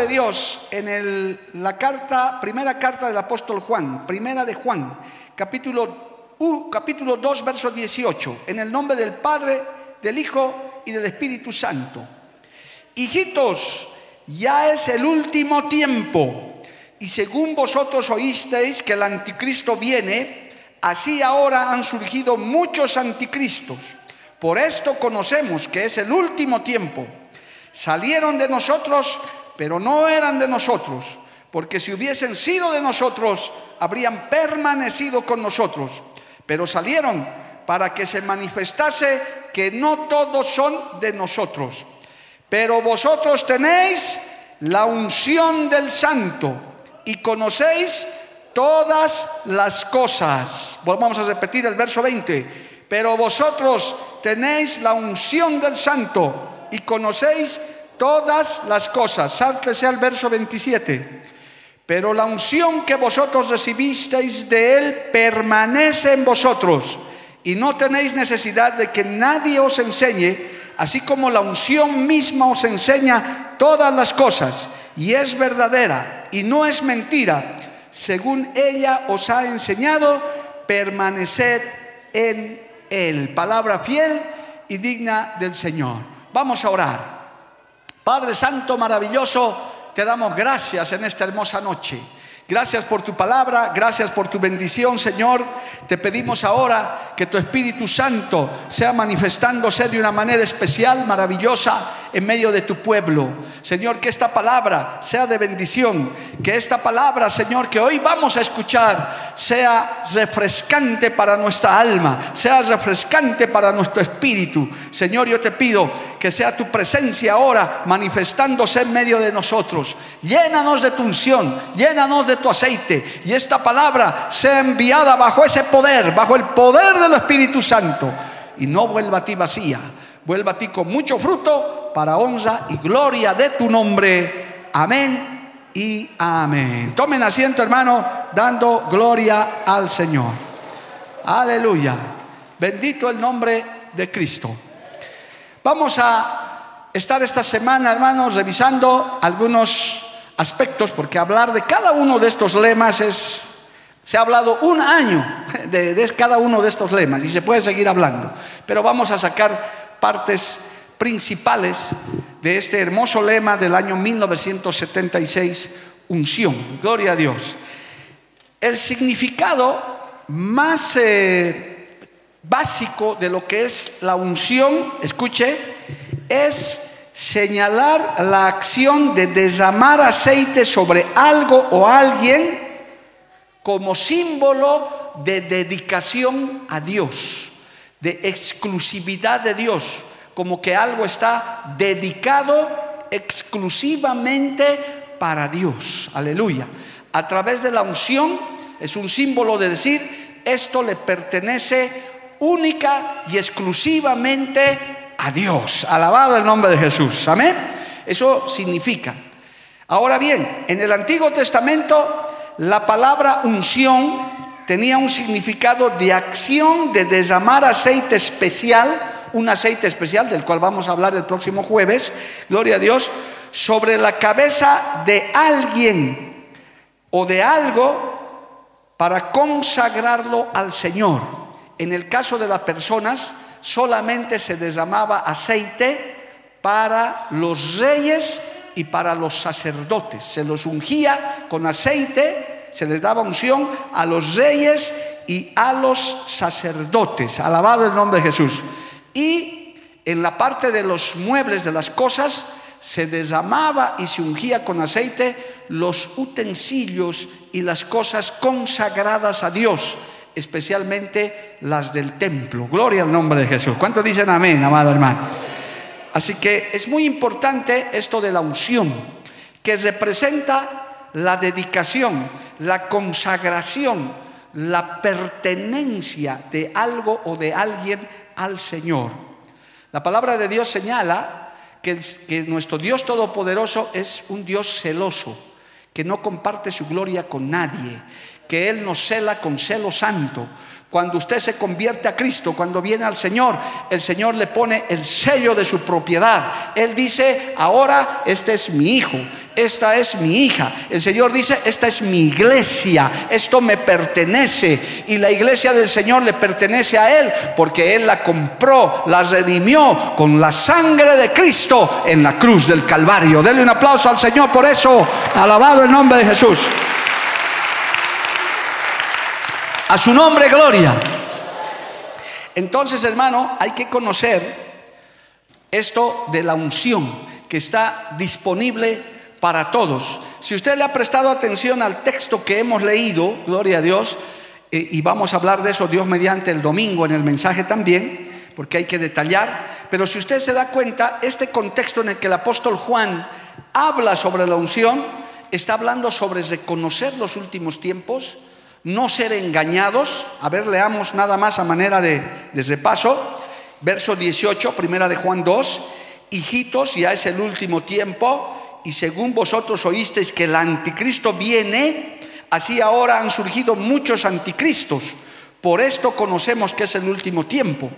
De Dios en la carta, primera carta del apóstol Juan, primera de Juan, capítulo, u- capítulo 2, verso 18, en el nombre del Padre, del Hijo y del Espíritu Santo. Hijitos, ya es el último tiempo, y según vosotros oísteis que el anticristo viene, así ahora han surgido muchos anticristos. Por esto conocemos que es el último tiempo. Salieron de nosotros, pero no eran de nosotros, porque si hubiesen sido de nosotros, habrían permanecido con nosotros. Pero salieron para que se manifestase que no todos son de nosotros. Pero vosotros tenéis la unción del santo y conocéis todas las cosas. Vamos a repetir el verso 20. Pero vosotros tenéis la unción del santo y conocéis todas las cosas. Sáltese al verso 27. Pero la unción que vosotros recibisteis de Él permanece en vosotros y no tenéis necesidad de que nadie os enseñe, así como la unción misma os enseña todas las cosas y es verdadera y no es mentira. Según ella os ha enseñado, permaneced en Él. Palabra fiel y digna del Señor. Vamos a orar. Padre Santo, maravilloso, te damos gracias en esta hermosa noche. Gracias por tu palabra, gracias por tu bendición, Señor. Te pedimos ahora que tu Espíritu Santo sea manifestándose de una manera especial, maravillosa, en medio de tu pueblo. Señor, que esta palabra sea de bendición, que esta palabra, Señor, que hoy vamos a escuchar, sea refrescante para nuestra alma, sea refrescante para nuestro espíritu. Señor, yo te pido que sea tu presencia ahora manifestándose en medio de nosotros. Llénanos de tu unción, llénanos de tu aceite y esta palabra sea enviada bajo ese poder, bajo el poder del Espíritu Santo y no vuelva a ti vacía, vuelva a ti con mucho fruto para honra y gloria de tu nombre. Amén y amén. Tomen asiento, hermano, dando gloria al Señor. Aleluya. Bendito el nombre de Cristo. Vamos a estar esta semana, hermanos, revisando algunos aspectos, porque hablar de cada uno de estos lemas es, se ha hablado un año de, cada uno de estos lemas y se puede seguir hablando, pero vamos a sacar partes principales de este hermoso lema del año 1976, unción. Gloria a Dios. El significado más eh, básico de lo que es la unción, escuche, es señalar la acción de derramar aceite sobre algo o alguien como símbolo de dedicación a Dios, de exclusividad de Dios, como que algo está dedicado exclusivamente para Dios. Aleluya. A través de la unción es un símbolo de decir, esto le pertenece única y exclusivamente a Dios. Alabado el nombre de Jesús. Amén. Eso significa. Ahora bien, en el Antiguo Testamento la palabra unción tenía un significado de acción de derramar aceite especial, un aceite especial del cual vamos a hablar el próximo jueves, gloria a Dios, sobre la cabeza de alguien o de algo para consagrarlo al Señor. En el caso de las personas, solamente se derramaba aceite para los reyes y para los sacerdotes. Se los ungía con aceite, se les daba unción a los reyes y a los sacerdotes. Alabado el nombre de Jesús. Y en la parte de los muebles, de las cosas, se derramaba y se ungía con aceite los utensilios y las cosas consagradas a Dios, especialmente las del templo. Gloria al nombre de Jesús. ¿Cuántos dicen amén, amado hermano? Así que es muy importante esto de la unción, que representa la dedicación, la consagración, la pertenencia de algo o de alguien al Señor. La palabra de Dios señala que, que nuestro Dios Todopoderoso es un Dios celoso, que no comparte su gloria con nadie, que Él nos cela con celo santo. Cuando usted se convierte a Cristo, cuando viene al Señor, el Señor le pone el sello de su propiedad. Él dice, ahora este es mi hijo, esta es mi hija. El Señor dice, esta es mi iglesia, esto me pertenece. Y la iglesia del Señor le pertenece a Él porque Él la compró, la redimió con la sangre de Cristo en la cruz del Calvario. Denle un aplauso al Señor por eso. Alabado el nombre de Jesús. A su nombre, gloria. Entonces, hermano, hay que conocer esto de la unción que está disponible para todos. Si usted le ha prestado atención al texto que hemos leído, gloria a Dios, eh, y vamos a hablar de eso Dios mediante el domingo en el mensaje también, porque hay que detallar, pero si usted se da cuenta, este contexto en el que el apóstol Juan habla sobre la unción, está hablando sobre reconocer los últimos tiempos, no ser engañados. A ver, leamos nada más a manera de, repaso. Verso 18, primera de Juan 2. Hijitos, ya es el último tiempo, y según vosotros oísteis que el anticristo viene, así ahora han surgido muchos anticristos. Por esto conocemos que es el último tiempo.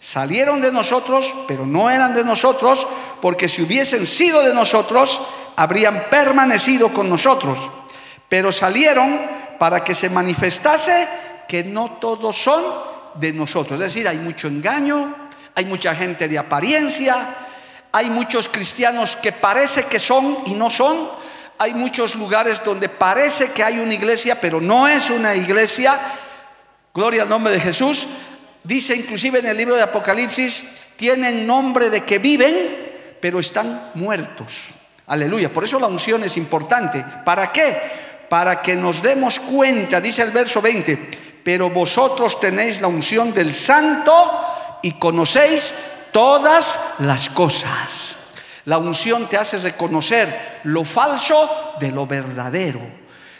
Salieron de nosotros, pero no eran de nosotros, porque si hubiesen sido de nosotros, habrían permanecido con nosotros. Pero salieron para que se manifestase que no todos son de nosotros. Es decir, hay mucho engaño, hay mucha gente de apariencia, hay muchos cristianos que parece que son y no son, hay muchos lugares donde parece que hay una iglesia, pero no es una iglesia. Gloria al nombre de Jesús. Dice inclusive en el libro de Apocalipsis, tienen nombre de que viven, pero están muertos. Aleluya. Por eso la unción es importante. ¿Para qué? Para que nos demos cuenta, dice el verso 20, pero vosotros tenéis la unción del santo y conocéis todas las cosas. La unción te hace reconocer lo falso de lo verdadero.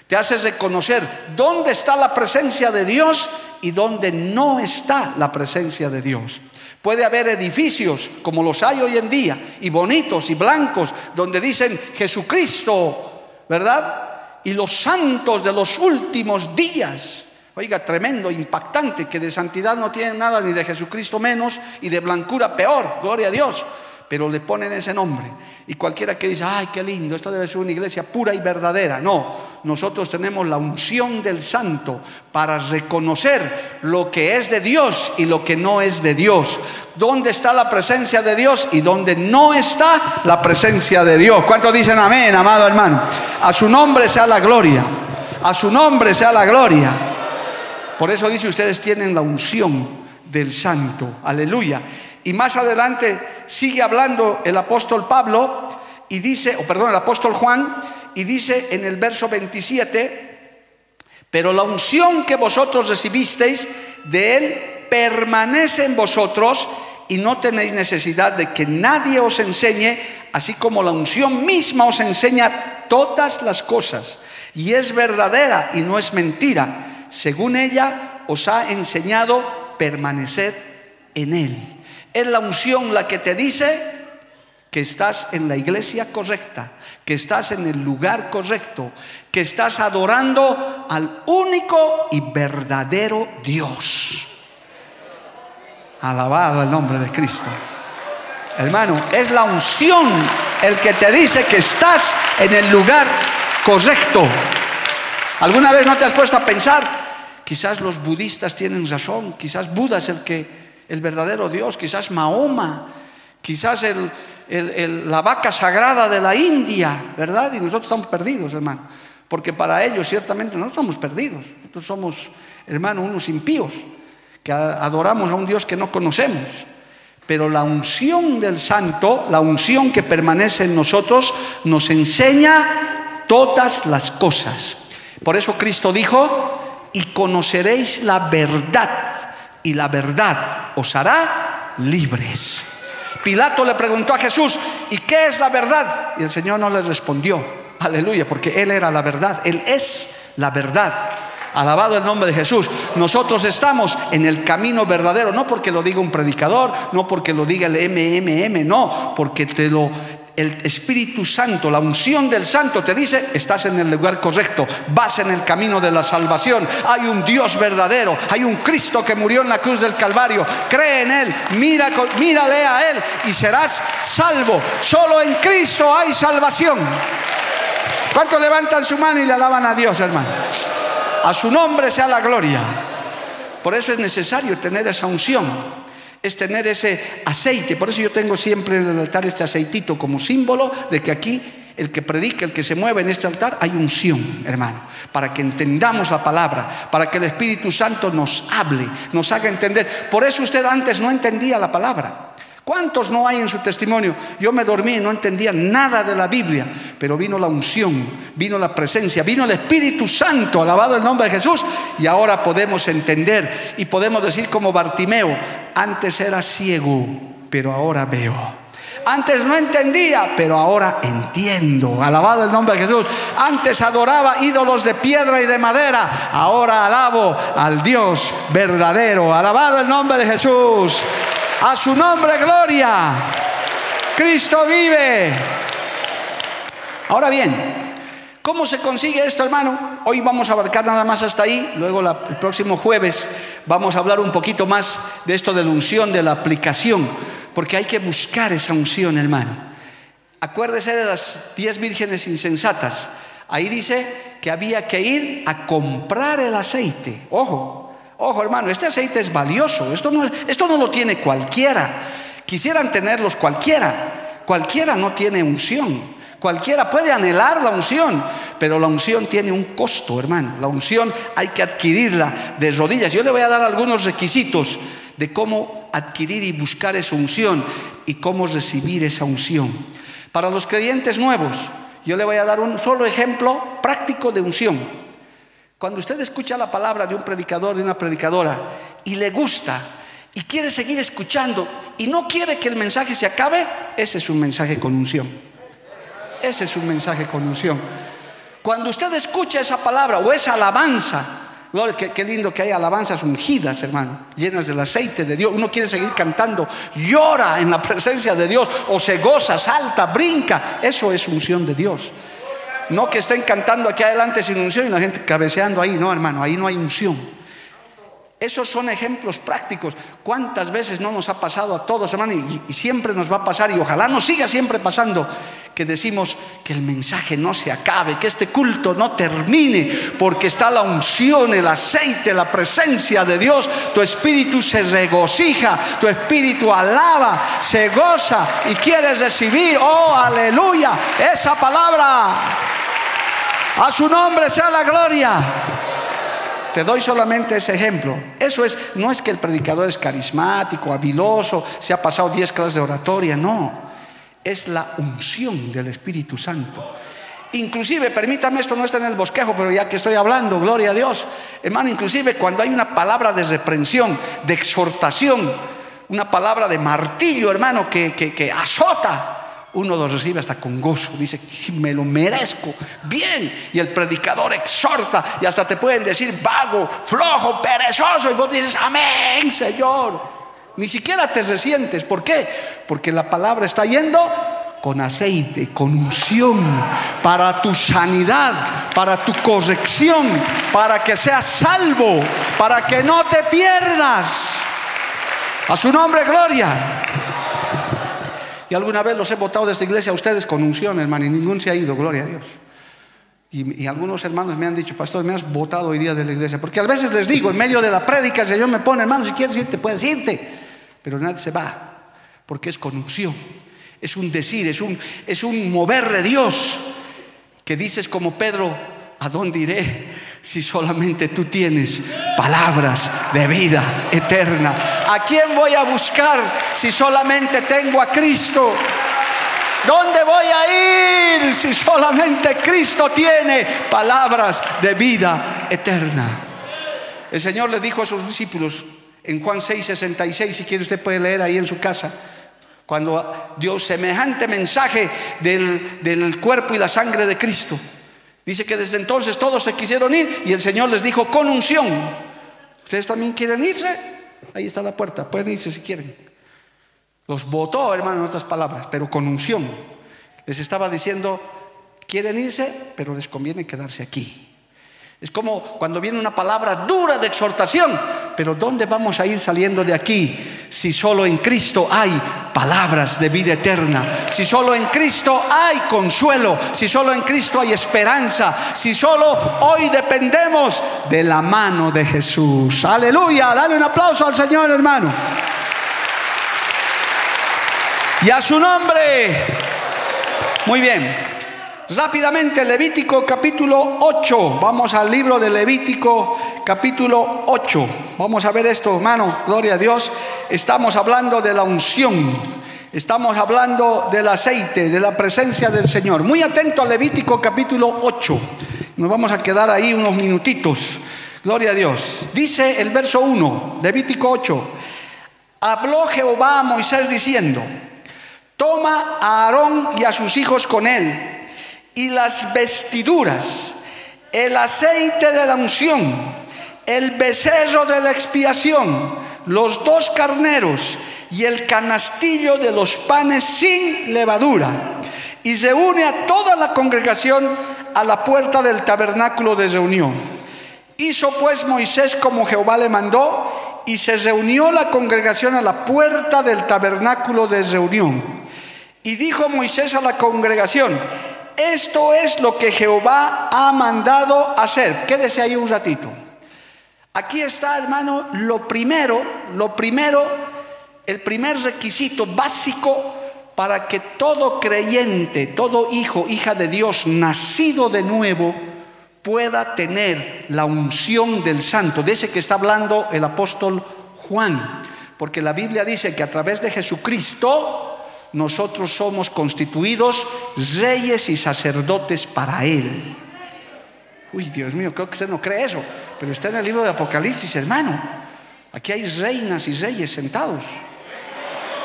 Te hace reconocer dónde está la presencia de Dios y dónde no está la presencia de Dios. Puede haber edificios como los hay hoy en día, y bonitos y blancos, donde dicen Jesucristo, ¿verdad? Y los santos de los últimos días. Oiga, tremendo, impactante, que de santidad no tienen nada, ni de Jesucristo menos, y de blancura peor, gloria a Dios. Pero le ponen ese nombre. Y cualquiera que dice, ay, qué lindo, esto debe ser una iglesia pura y verdadera. No, nosotros tenemos la unción del santo para reconocer lo que es de Dios y lo que no es de Dios. ¿Dónde está la presencia de Dios y dónde no está la presencia de Dios? ¿Cuántos dicen amén, amado hermano? A su nombre sea la gloria. A su nombre sea la gloria. Por eso dice, ustedes tienen la unción del santo. Aleluya. Y más adelante sigue hablando el apóstol Pablo y dice, o perdón, el apóstol Juan, y dice en el verso 27, pero la unción que vosotros recibisteis de él permanece en vosotros y no tenéis necesidad de que nadie os enseñe, así como la unción misma os enseña todas las cosas. Y es verdadera y no es mentira. Según ella os ha enseñado permanecer en él. Es la unción la que te dice que estás en la iglesia correcta, que estás en el lugar correcto, que estás adorando al único y verdadero Dios. Alabado el nombre de Cristo. Hermano, es la unción el que te dice que estás en el lugar correcto. ¿Alguna vez no te has puesto a pensar? Quizás los budistas tienen razón, quizás Buda es el que el verdadero Dios, quizás Mahoma, quizás la vaca sagrada de la India, ¿verdad? Y nosotros estamos perdidos, hermano. Porque para ellos ciertamente no somos perdidos. Nosotros somos, hermano, unos impíos que adoramos a un Dios que no conocemos. Pero la unción del santo, la unción que permanece en nosotros, nos enseña todas las cosas. Por eso Cristo dijo, y conoceréis la verdad, y la verdad os hará libres. Pilato le preguntó a Jesús, ¿y qué es la verdad? Y el Señor no le respondió, aleluya, porque Él era la verdad, Él es la verdad. Alabado el nombre de Jesús. Nosotros estamos en el camino verdadero, no porque lo diga un predicador, no porque lo diga el MMM, no, porque te lo el Espíritu Santo, la unción del Santo te dice, estás en el lugar correcto, vas en el camino de la salvación, hay un Dios verdadero, hay un Cristo que murió en la cruz del Calvario, cree en Él, mira, mírale a Él y serás salvo. Solo en Cristo hay salvación. ¿Cuántos levantan su mano y le alaban a Dios, hermano? A su nombre sea la gloria. Por eso es necesario tener esa unción es tener ese aceite. Por eso yo tengo siempre en el altar este aceitito como símbolo de que aquí el que predica, el que se mueve en este altar, hay unción, hermano, para que entendamos la palabra, para que el Espíritu Santo nos hable, nos haga entender. Por eso usted antes no entendía la palabra. ¿Cuántos no hay en su testimonio? Yo me dormí y no entendía nada de la Biblia, pero vino la unción, vino la presencia, vino el Espíritu Santo, alabado el nombre de Jesús, y ahora podemos entender y podemos decir como Bartimeo, antes era ciego, pero ahora veo. Antes no entendía, pero ahora entiendo. Alabado el nombre de Jesús. Antes adoraba ídolos de piedra y de madera. Ahora alabo al Dios verdadero. Alabado el nombre de Jesús. A su nombre, gloria. Cristo vive. Ahora bien, ¿cómo se consigue esto, hermano? Hoy vamos a abarcar nada más hasta ahí. Luego el próximo jueves vamos a hablar un poquito más de esto de la unción, de la aplicación. Porque hay que buscar esa unción, hermano. Acuérdese de las diez vírgenes insensatas. Ahí dice que había que ir a comprar el aceite. Ojo, Ojo hermano, este aceite es valioso, esto no, esto no lo tiene cualquiera. Quisieran tenerlos cualquiera, cualquiera no tiene unción. Cualquiera puede anhelar la unción, pero la unción tiene un costo, hermano. La unción hay que adquirirla de rodillas. Yo le voy a dar algunos requisitos de cómo adquirir y buscar esa unción y cómo recibir esa unción. Para los creyentes nuevos, yo le voy a dar un solo ejemplo práctico de unción. Cuando usted escucha la palabra de un predicador, de una predicadora, y le gusta, y quiere seguir escuchando, y no quiere que el mensaje se acabe, ese es un mensaje con unción. Ese es un mensaje con unción. Cuando usted escucha esa palabra o esa alabanza, qué, lindo que hay alabanzas ungidas, hermano, llenas del aceite de Dios. Uno quiere seguir cantando, llora en la presencia de Dios, o se goza, salta, brinca. Eso es unción de Dios. No que estén cantando aquí adelante sin unción y la gente cabeceando ahí, no hermano, ahí no hay unción. Esos son ejemplos prácticos. ¿Cuántas veces no nos ha pasado a todos, hermano? Y, siempre nos va a pasar y ojalá nos siga siempre pasando que decimos que el mensaje no se acabe, que este culto no termine, porque está la unción, el aceite, la presencia de Dios. Tu espíritu se regocija, tu espíritu alaba, se goza y quieres recibir, oh aleluya, esa palabra. A su nombre sea la gloria. Te doy solamente ese ejemplo. Eso es, no es que el predicador es carismático, habiloso, se ha pasado 10 clases de oratoria, no. Es la unción del Espíritu Santo. Inclusive, permítame, esto no está en el bosquejo, pero ya que estoy hablando, gloria a Dios, hermano, inclusive cuando hay una palabra de reprensión, de exhortación, una palabra de martillo, hermano, que, que, que azota, uno lo recibe hasta con gozo, dice, me lo merezco, bien, y el predicador exhorta y hasta te pueden decir vago, flojo, perezoso, y vos dices, amén, Señor. Ni siquiera te resientes, ¿por qué? Porque la palabra está yendo con aceite, con unción, para tu sanidad, para tu corrección, para que seas salvo, para que no te pierdas. A su nombre, gloria. Y alguna vez los he votado de esta iglesia a ustedes con unción, hermano, y ninguno se ha ido, gloria a Dios. Y, algunos hermanos me han dicho, pastor, me has votado hoy día de la iglesia. Porque a veces les digo, en medio de la prédica, el Señor me pone, hermano, si quieres irte, puedes irte. Pero nadie se va, porque es con unción. Es un decir, es un, es un mover de Dios. Que dices como Pedro, ¿a dónde iré? Si solamente tú tienes palabras de vida eterna? ¿A quién voy a buscar si solamente tengo a Cristo? ¿Dónde voy a ir si solamente Cristo tiene palabras de vida eterna. El Señor les dijo a sus discípulos en Juan 6, 66, si quiere usted puede leer ahí en su casa, cuando dio semejante mensaje del, del cuerpo y la sangre de Cristo. Dice que desde entonces todos se quisieron ir y el Señor les dijo con unción, ¿ustedes también quieren irse? Ahí está la puerta, pueden irse si quieren. Los votó, hermano, en otras palabras, pero con unción. Les estaba diciendo, quieren irse, pero les conviene quedarse aquí. Es como cuando viene una palabra dura de exhortación, pero ¿dónde vamos a ir saliendo de aquí si solo en Cristo hay palabras de vida eterna? Si solo en Cristo hay consuelo, si solo en Cristo hay esperanza, si solo hoy dependemos de la mano de Jesús. Aleluya, dale un aplauso al Señor hermano. Y a su nombre. Muy bien. Rápidamente, Levítico capítulo 8. Vamos al libro de Levítico capítulo 8. Vamos a ver esto, hermano. Gloria a Dios. Estamos hablando de la unción. Estamos hablando del aceite, de la presencia del Señor. Muy atento a Levítico capítulo 8. Nos vamos a quedar ahí unos minutitos. Gloria a Dios. Dice el verso 1, Levítico 8. Habló Jehová a Moisés diciendo, toma a Aarón y a sus hijos con él y las vestiduras, el aceite de la unción, el becerro de la expiación, los dos carneros y el canastillo de los panes sin levadura. Y se une a toda la congregación a la puerta del tabernáculo de reunión. Hizo pues Moisés como Jehová le mandó y se reunió la congregación a la puerta del tabernáculo de reunión. Y dijo Moisés a la congregación, esto es lo que Jehová ha mandado hacer. Quédese ahí un ratito. Aquí está, hermano, lo primero, lo primero, el primer requisito básico para que todo creyente, todo hijo, hija de Dios, nacido de nuevo, pueda tener la unción del santo, de ese que está hablando el apóstol Juan. Porque la Biblia dice que a través de Jesucristo, nosotros somos constituidos reyes y sacerdotes para Él. Uy, Dios mío, creo que usted no cree eso, pero está en el libro de Apocalipsis, hermano. Aquí hay reinas y reyes sentados,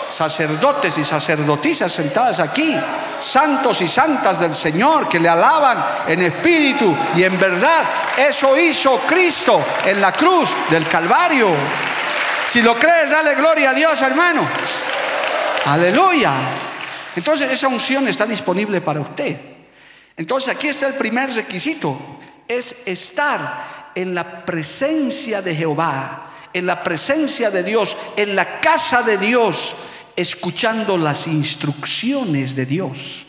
sacerdotes y sacerdotisas sentadas aquí, santos y santas del Señor que le alaban en espíritu y en verdad. Eso hizo Cristo en la cruz del Calvario. Si lo crees, dale gloria a Dios, hermano. Aleluya. Entonces esa unción está disponible para usted. Entonces aquí está el primer requisito, es estar en la presencia de Jehová, en la presencia de Dios, en la casa de Dios, escuchando las instrucciones de Dios.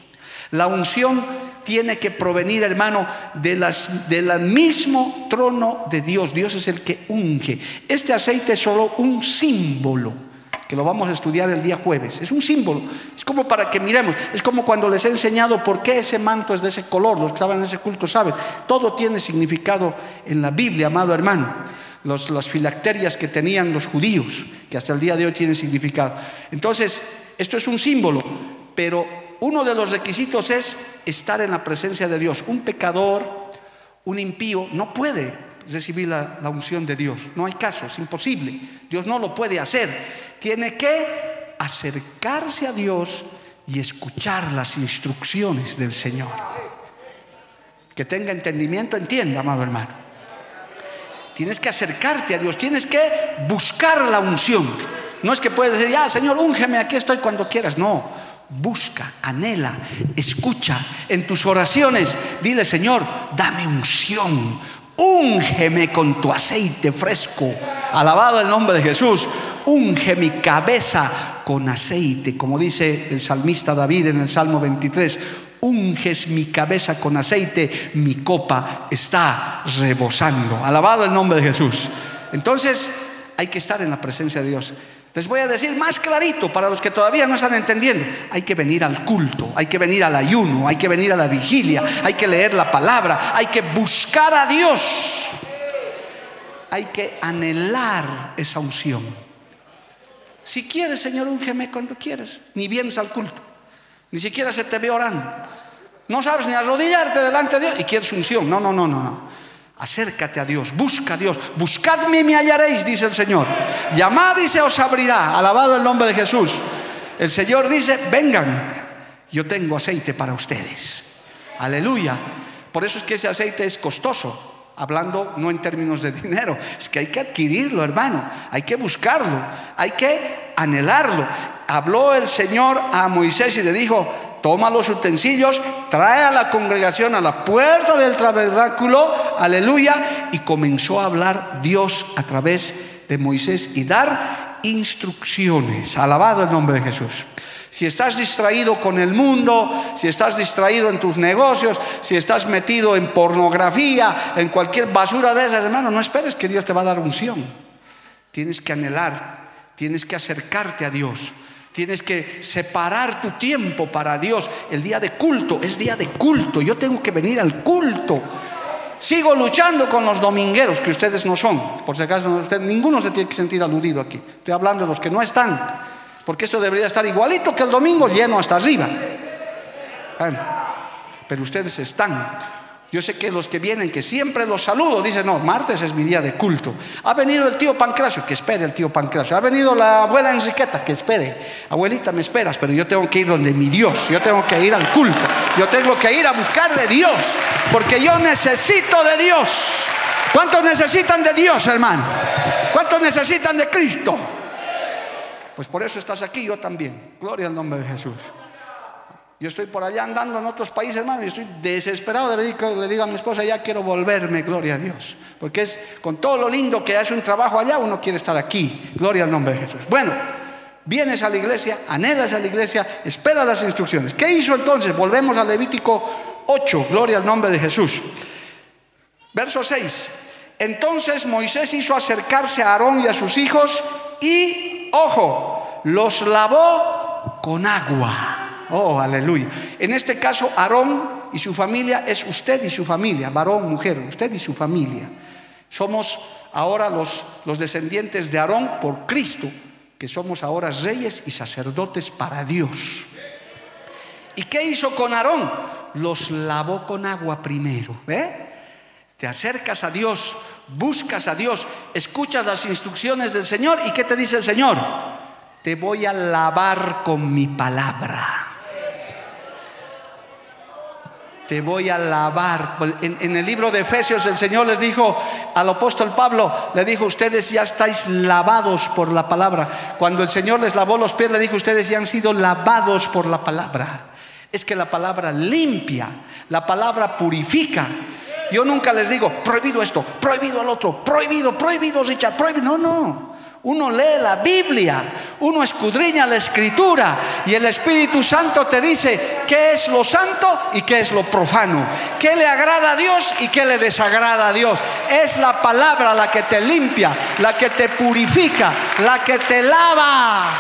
La unción tiene que provenir, hermano, del mismo trono de Dios. Dios es el que unge. Este aceite es solo un símbolo que lo vamos a estudiar el día jueves. Es un símbolo, es como para que miremos, es como cuando les he enseñado por qué ese manto es de ese color, los que estaban en ese culto saben, todo tiene significado en la Biblia, amado hermano. las filacterias que tenían los judíos, que hasta el día de hoy tienen significado. Entonces, esto es un símbolo, pero uno de los requisitos es estar en la presencia de Dios. Un pecador, un impío, no puede recibir la, la unción de Dios. No hay caso, es imposible. Dios no lo puede hacer tiene que acercarse a Dios y escuchar las instrucciones del Señor. Que tenga entendimiento, entienda, amado hermano. Tienes que acercarte a Dios, tienes que buscar la unción. No es que puedes decir, ya, Señor, úngeme, aquí estoy cuando quieras. No, busca, anhela, escucha en tus oraciones. Dile, Señor, dame unción, úngeme con tu aceite fresco. Alabado el nombre de Jesús unge mi cabeza con aceite, como dice el salmista David en el Salmo 23, unges mi cabeza con aceite, mi copa está rebosando. Alabado el nombre de Jesús. Entonces hay que estar en la presencia de Dios. Les voy a decir más clarito para los que todavía no están entendiendo. Hay que venir al culto, hay que venir al ayuno, hay que venir a la vigilia, hay que leer la palabra, hay que buscar a Dios. Hay que anhelar esa unción. Si quieres, Señor, úngeme cuando quieras. Ni vienes al culto. Ni siquiera se te ve orando. No sabes ni arrodillarte delante de Dios y quieres unción. No, no, no, no, no. Acércate a Dios, busca a Dios. Buscadme y me hallaréis, dice el Señor. Llamad y se os abrirá. Alabado el nombre de Jesús. El Señor dice, vengan, yo tengo aceite para ustedes. Aleluya. Por eso es que ese aceite es costoso. Hablando no en términos de dinero, es que hay que adquirirlo, hermano. Hay que buscarlo, hay que anhelarlo. Habló el Señor a Moisés y le dijo, toma los utensilios, trae a la congregación a la puerta del tabernáculo, aleluya, y comenzó a hablar Dios a través de Moisés y dar instrucciones. Alabado el nombre de Jesús. Si estás distraído con el mundo, si estás distraído en tus negocios, si estás metido en pornografía, en cualquier basura de esas, hermano, no esperes que Dios te va a dar unción. Tienes que anhelar, tienes que acercarte a Dios. Tienes que separar tu tiempo para Dios. El día de culto es día de culto. Yo tengo que venir al culto. Sigo luchando con los domingueros, que ustedes no son. Por si acaso, usted, ninguno se tiene que sentir aludido aquí. Estoy hablando de los que no están. Porque esto debería estar igualito que el domingo, lleno hasta arriba. Pero ustedes están. Yo sé que los que vienen, que siempre los saludo, dicen, no, martes es mi día de culto. Ha venido el tío Pancracio, que espere el tío Pancracio. Ha venido la abuela Enriqueta, que espere. Abuelita, me esperas, pero yo tengo que ir donde mi Dios. Yo tengo que ir al culto. Yo tengo que ir a buscar de Dios. Porque yo necesito de Dios. ¿Cuántos necesitan de Dios, hermano? ¿Cuántos necesitan de Cristo? Pues por eso estás aquí, yo también. Gloria al nombre de Jesús. Yo estoy por allá andando en otros países, hermano, y estoy desesperado de que le digo a mi esposa, ya quiero volverme, gloria a Dios. Porque es con todo lo lindo que hace un trabajo allá, uno quiere estar aquí. Gloria al nombre de Jesús. Bueno, vienes a la iglesia, anhelas a la iglesia, espera las instrucciones. ¿Qué hizo entonces? Volvemos a Levítico 8, gloria al nombre de Jesús. Verso 6. Entonces Moisés hizo acercarse a Aarón y a sus hijos y, ojo, los lavó con agua. Oh, aleluya. En este caso, Aarón y su familia es usted y su familia, varón, mujer, usted y su familia. Somos ahora los, los descendientes de Aarón por Cristo, que somos ahora reyes y sacerdotes para Dios. ¿Y qué hizo con Aarón? Los lavó con agua primero. ¿eh? Te acercas a Dios, buscas a Dios, escuchas las instrucciones del Señor y ¿qué te dice el Señor? Te voy a lavar con mi palabra te voy a lavar. Pues, en, el libro de Efesios el Señor les dijo al apóstol Pablo, le dijo, ustedes ya estáis lavados por la palabra. Cuando el Señor les lavó los pies, le dijo, ustedes ya han sido lavados por la palabra. Es que la palabra limpia, la palabra purifica. Yo nunca les digo, prohibido esto, prohibido al otro, prohibido, prohibido Richard, prohibido. No, no. Uno lee la Biblia, uno escudriña la escritura y el Espíritu Santo te dice qué es lo santo y qué es lo profano, qué le agrada a Dios y qué le desagrada a Dios. Es la palabra la que te limpia, la que te purifica, la que te lava.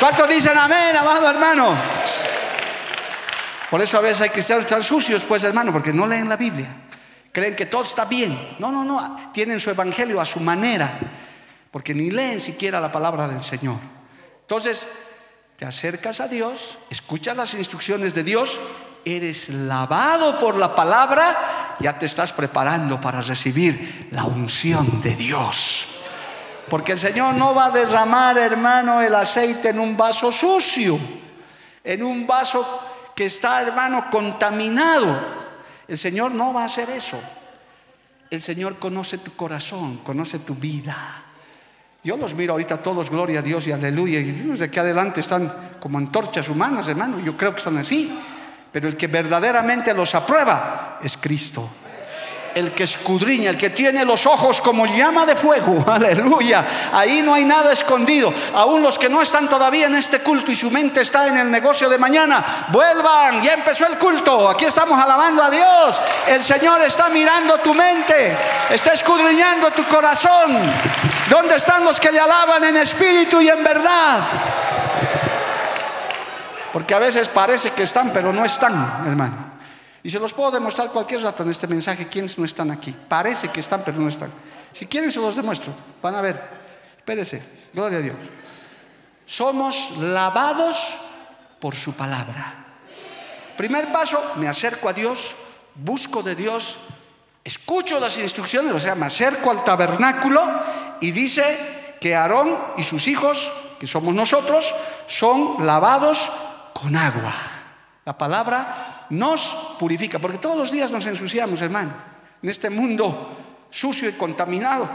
¿Cuántos dicen amén, amado hermano? Por eso a veces hay cristianos tan sucios, pues hermano, porque no leen la Biblia. Creen que todo está bien. No, no, no. Tienen su evangelio a su manera porque ni leen siquiera la palabra del Señor. Entonces, te acercas a Dios, escuchas las instrucciones de Dios, eres lavado por la palabra, ya te estás preparando para recibir la unción de Dios. Porque el Señor no va a derramar, hermano, el aceite en un vaso sucio, en un vaso que está, hermano, contaminado. El Señor no va a hacer eso. El Señor conoce tu corazón, conoce tu vida. Yo los miro ahorita todos, gloria a Dios y aleluya. Y de aquí adelante están como antorchas humanas, hermano. Yo creo que están así. Pero el que verdaderamente los aprueba es Cristo el que escudriña, el que tiene los ojos como llama de fuego. Aleluya. Ahí no hay nada escondido. Aún los que no están todavía en este culto y su mente está en el negocio de mañana, vuelvan. Ya empezó el culto. Aquí estamos alabando a Dios. El Señor está mirando tu mente, está escudriñando tu corazón. ¿Dónde están los que le alaban en espíritu y en verdad? Porque a veces parece que están, pero no están, hermano. Y se los puedo demostrar cualquier rato en este mensaje quienes no están aquí. Parece que están, pero no están. Si quieren se los demuestro. Van a ver. Espérese. Gloria a Dios. Somos lavados por su palabra. Primer paso, me acerco a Dios, busco de Dios, escucho las instrucciones, o sea, me acerco al tabernáculo y dice que Aarón y sus hijos, que somos nosotros, son lavados con agua. La palabra nos purifica, porque todos los días nos ensuciamos, hermano, en este mundo sucio y contaminado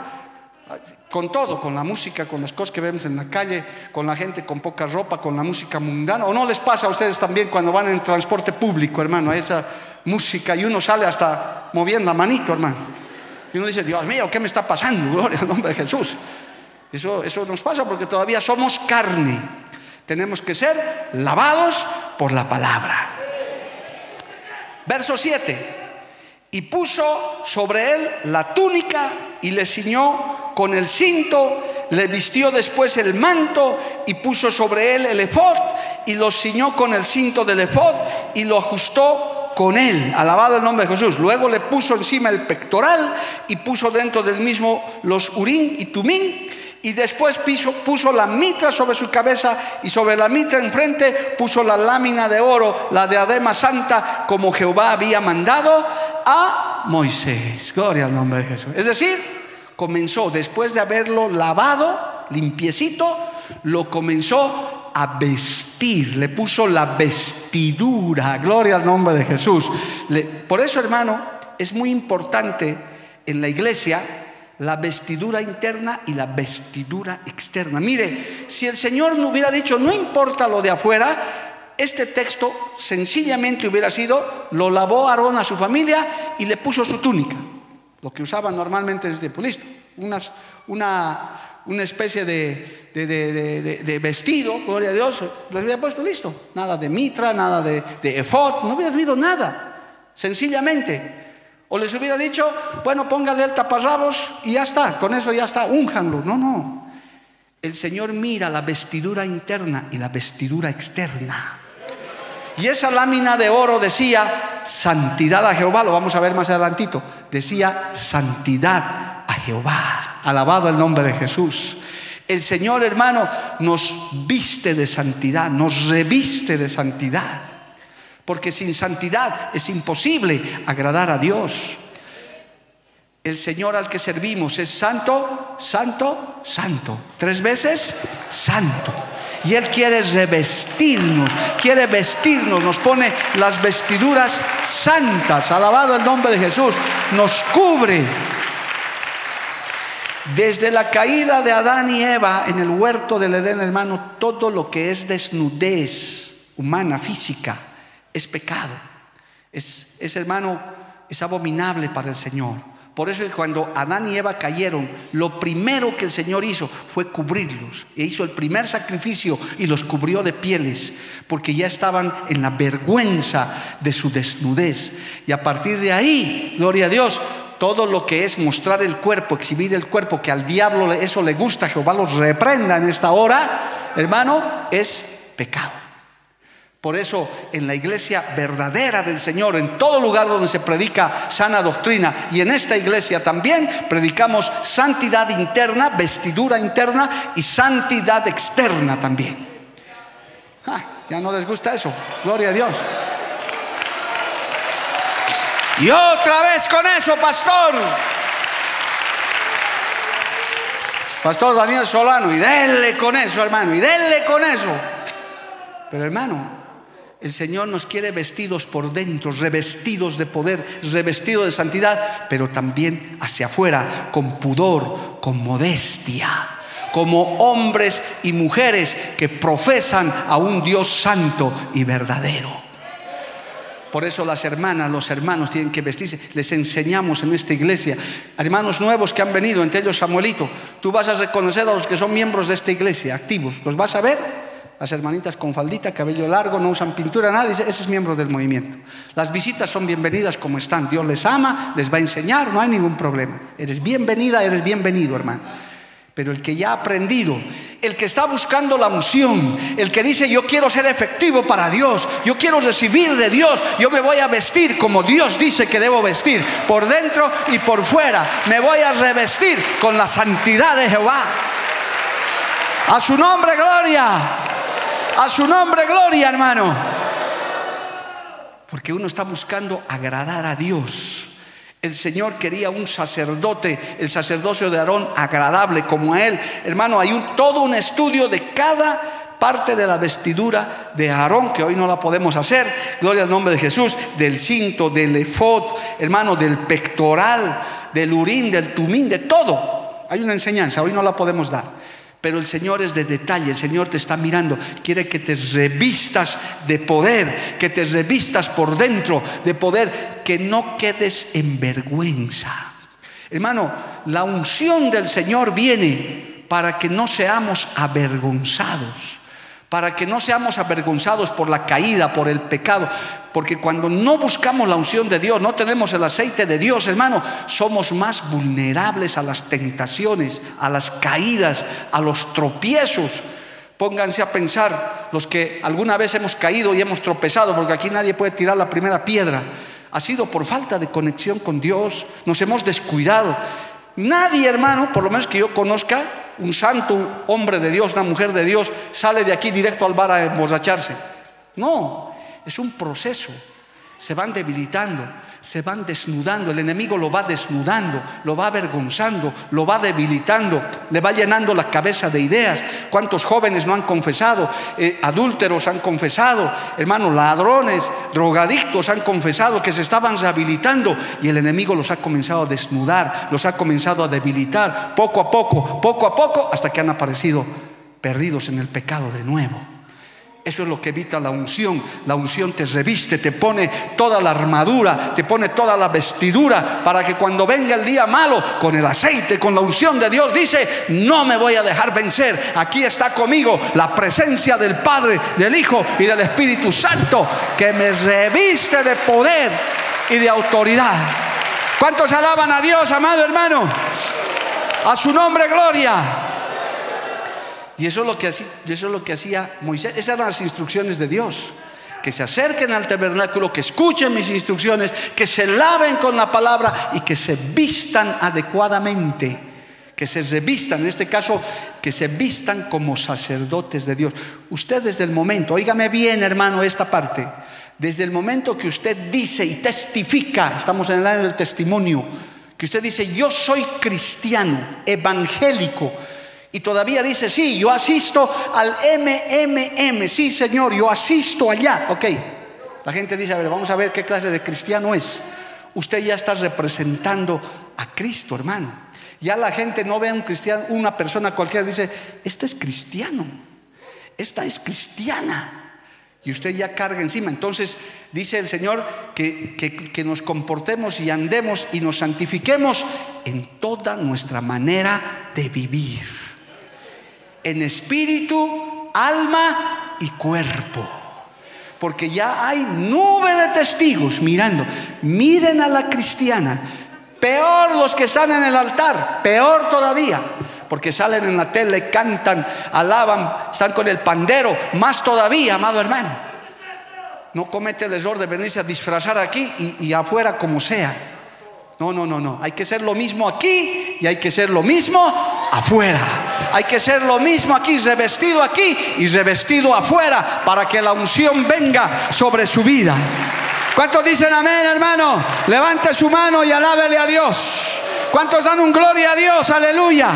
con todo, con la música, con las cosas que vemos en la calle, con la gente con poca ropa, con la música mundana. ¿O no les pasa a ustedes también cuando van en transporte público, hermano, esa música y uno sale hasta moviendo a manito, hermano? Y uno dice, Dios mío, ¿qué me está pasando? Gloria al nombre de Jesús. Eso, eso nos pasa porque todavía somos carne. Tenemos que ser lavados por la palabra. Verso 7. Y puso sobre él la túnica y le ciñó con el cinto, le vistió después el manto y puso sobre él el efod y lo ciñó con el cinto del efod y lo ajustó con él, alabado el nombre de Jesús. Luego le puso encima el pectoral y puso dentro del mismo los urín y tumín y después puso, la mitra sobre su cabeza y sobre la mitra enfrente puso la lámina de oro, la diadema santa, como Jehová había mandado a Moisés. Gloria al nombre de Jesús. Es decir, comenzó, después de haberlo lavado, limpiecito, lo comenzó a vestir, le puso la vestidura. Gloria al nombre de Jesús. por eso, hermano, es muy importante en la iglesia la vestidura interna y la vestidura externa. Mire, si el Señor no hubiera dicho, no importa lo de afuera, este texto sencillamente hubiera sido, lo lavó Aarón a su familia y le puso su túnica, lo que usaban normalmente pues listo, una, una especie de, de, vestido, gloria a Dios, lo había puesto listo, nada de mitra, nada de, de no hubiera habido nada, sencillamente. O les hubiera dicho, bueno, póngale el taparrabos y ya está, con eso ya está, únjanlo. No, no. El Señor mira la vestidura interna y la vestidura externa. Y esa lámina de oro decía santidad a Jehová, lo vamos a ver más adelantito. Decía santidad a Jehová. Alabado el nombre de Jesús. El Señor, hermano, nos viste de santidad, nos reviste de santidad porque sin santidad es imposible agradar a Dios. El Señor al que servimos es santo, santo, santo. Tres veces santo. Y Él quiere revestirnos, quiere vestirnos, nos pone las vestiduras santas. Alabado el nombre de Jesús. Nos cubre. Desde la caída de Adán y Eva en el huerto del Edén, hermano, todo lo que es desnudez humana, física, es pecado. Es, hermano, es abominable para el Señor. Por eso cuando Adán y Eva cayeron, lo primero que el Señor hizo fue cubrirlos. E hizo el primer sacrificio y los cubrió de pieles, porque ya estaban en la vergüenza de su desnudez. Y a partir de ahí, gloria a Dios, todo lo que es mostrar el cuerpo, exhibir el cuerpo, que al diablo eso le gusta, Jehová los reprenda en esta hora, hermano, es pecado. Por eso en la iglesia verdadera del Señor, en todo lugar donde se predica sana doctrina y en esta iglesia también predicamos santidad interna, vestidura interna y santidad externa también. Ah, ya no les gusta eso, gloria a Dios. Y otra vez con eso, pastor. Pastor Daniel Solano, y denle con eso, hermano, y denle con eso. Pero hermano, el Señor nos quiere vestidos por dentro, revestidos de poder, revestidos de santidad, pero también hacia afuera, con pudor, con modestia, como hombres y mujeres que profesan a un Dios santo y verdadero. Por eso las hermanas, los hermanos tienen que vestirse. Les enseñamos en esta iglesia. Hermanos nuevos que han venido, entre ellos Samuelito. Tú vas a reconocer a los que son miembros de esta iglesia, activos. ¿Los vas a ver? Las hermanitas con faldita, cabello largo, no usan pintura, nada, ese es miembro del movimiento. Las visitas son bienvenidas como están. Dios les ama, les va a enseñar, no hay ningún problema. Eres bienvenida, eres bienvenido, hermano. Pero el que ya ha aprendido, el que está buscando la unción, el que dice yo quiero ser efectivo para Dios, yo quiero recibir de Dios, yo me voy a vestir como Dios dice que debo vestir, por dentro y por fuera, me voy a revestir con la santidad de Jehová. A su nombre, gloria. A su nombre, gloria, hermano. Porque uno está buscando agradar a Dios. El Señor quería un sacerdote, el sacerdocio de Aarón agradable como a él. Hermano, hay un, todo un estudio de cada parte de la vestidura de Aarón, que hoy no la podemos hacer, gloria al nombre de Jesús, del cinto, del efod, hermano, del pectoral, del urín, del tumín, de todo. Hay una enseñanza, hoy no la podemos dar. Pero el Señor es de detalle, el Señor te está mirando, quiere que te revistas de poder, que te revistas por dentro de poder, que no quedes en vergüenza. Hermano, la unción del Señor viene para que no seamos avergonzados para que no seamos avergonzados por la caída, por el pecado, porque cuando no buscamos la unción de Dios, no tenemos el aceite de Dios, hermano, somos más vulnerables a las tentaciones, a las caídas, a los tropiezos. Pónganse a pensar los que alguna vez hemos caído y hemos tropezado, porque aquí nadie puede tirar la primera piedra. Ha sido por falta de conexión con Dios, nos hemos descuidado. Nadie, hermano, por lo menos que yo conozca, un santo, un hombre de Dios, una mujer de Dios, sale de aquí directo al bar a emborracharse. No, es un proceso. Se van debilitando, se van desnudando, el enemigo lo va desnudando, lo va avergonzando, lo va debilitando, le va llenando la cabeza de ideas. ¿Cuántos jóvenes no han confesado? Eh, adúlteros han confesado, hermanos, ladrones, drogadictos han confesado que se estaban rehabilitando y el enemigo los ha comenzado a desnudar, los ha comenzado a debilitar, poco a poco, poco a poco, hasta que han aparecido perdidos en el pecado de nuevo. Eso es lo que evita la unción. La unción te reviste, te pone toda la armadura, te pone toda la vestidura para que cuando venga el día malo, con el aceite, con la unción de Dios, dice, no me voy a dejar vencer. Aquí está conmigo la presencia del Padre, del Hijo y del Espíritu Santo, que me reviste de poder y de autoridad. ¿Cuántos alaban a Dios, amado hermano? A su nombre, gloria. Y eso es lo que hacía, eso es lo que hacía Moisés. Esas eran las instrucciones de Dios. Que se acerquen al tabernáculo, que escuchen mis instrucciones, que se laven con la palabra y que se vistan adecuadamente. Que se revistan, en este caso, que se vistan como sacerdotes de Dios. Usted desde el momento, oígame bien hermano esta parte, desde el momento que usted dice y testifica, estamos en el año del testimonio, que usted dice, yo soy cristiano, evangélico, y todavía dice, sí, yo asisto al MMM, sí Señor, yo asisto allá. Ok, la gente dice, a ver, vamos a ver qué clase de cristiano es. Usted ya está representando a Cristo, hermano. Ya la gente no ve a un cristiano, una persona cualquiera, dice, este es cristiano, esta es cristiana. Y usted ya carga encima. Entonces dice el Señor que, que, nos comportemos y andemos y nos santifiquemos en toda nuestra manera de vivir en espíritu, alma y cuerpo. Porque ya hay nube de testigos mirando. Miren a la cristiana. Peor los que están en el altar, peor todavía. Porque salen en la tele, cantan, alaban, están con el pandero. Más todavía, amado hermano. No comete el error de venirse a disfrazar aquí y, y afuera como sea. No, no, no, no. Hay que ser lo mismo aquí y hay que ser lo mismo afuera. Hay que ser lo mismo aquí, revestido aquí y revestido afuera para que la unción venga sobre su vida. ¿Cuántos dicen amén, hermano? Levante su mano y alábele a Dios. ¿Cuántos dan un gloria a Dios? Aleluya.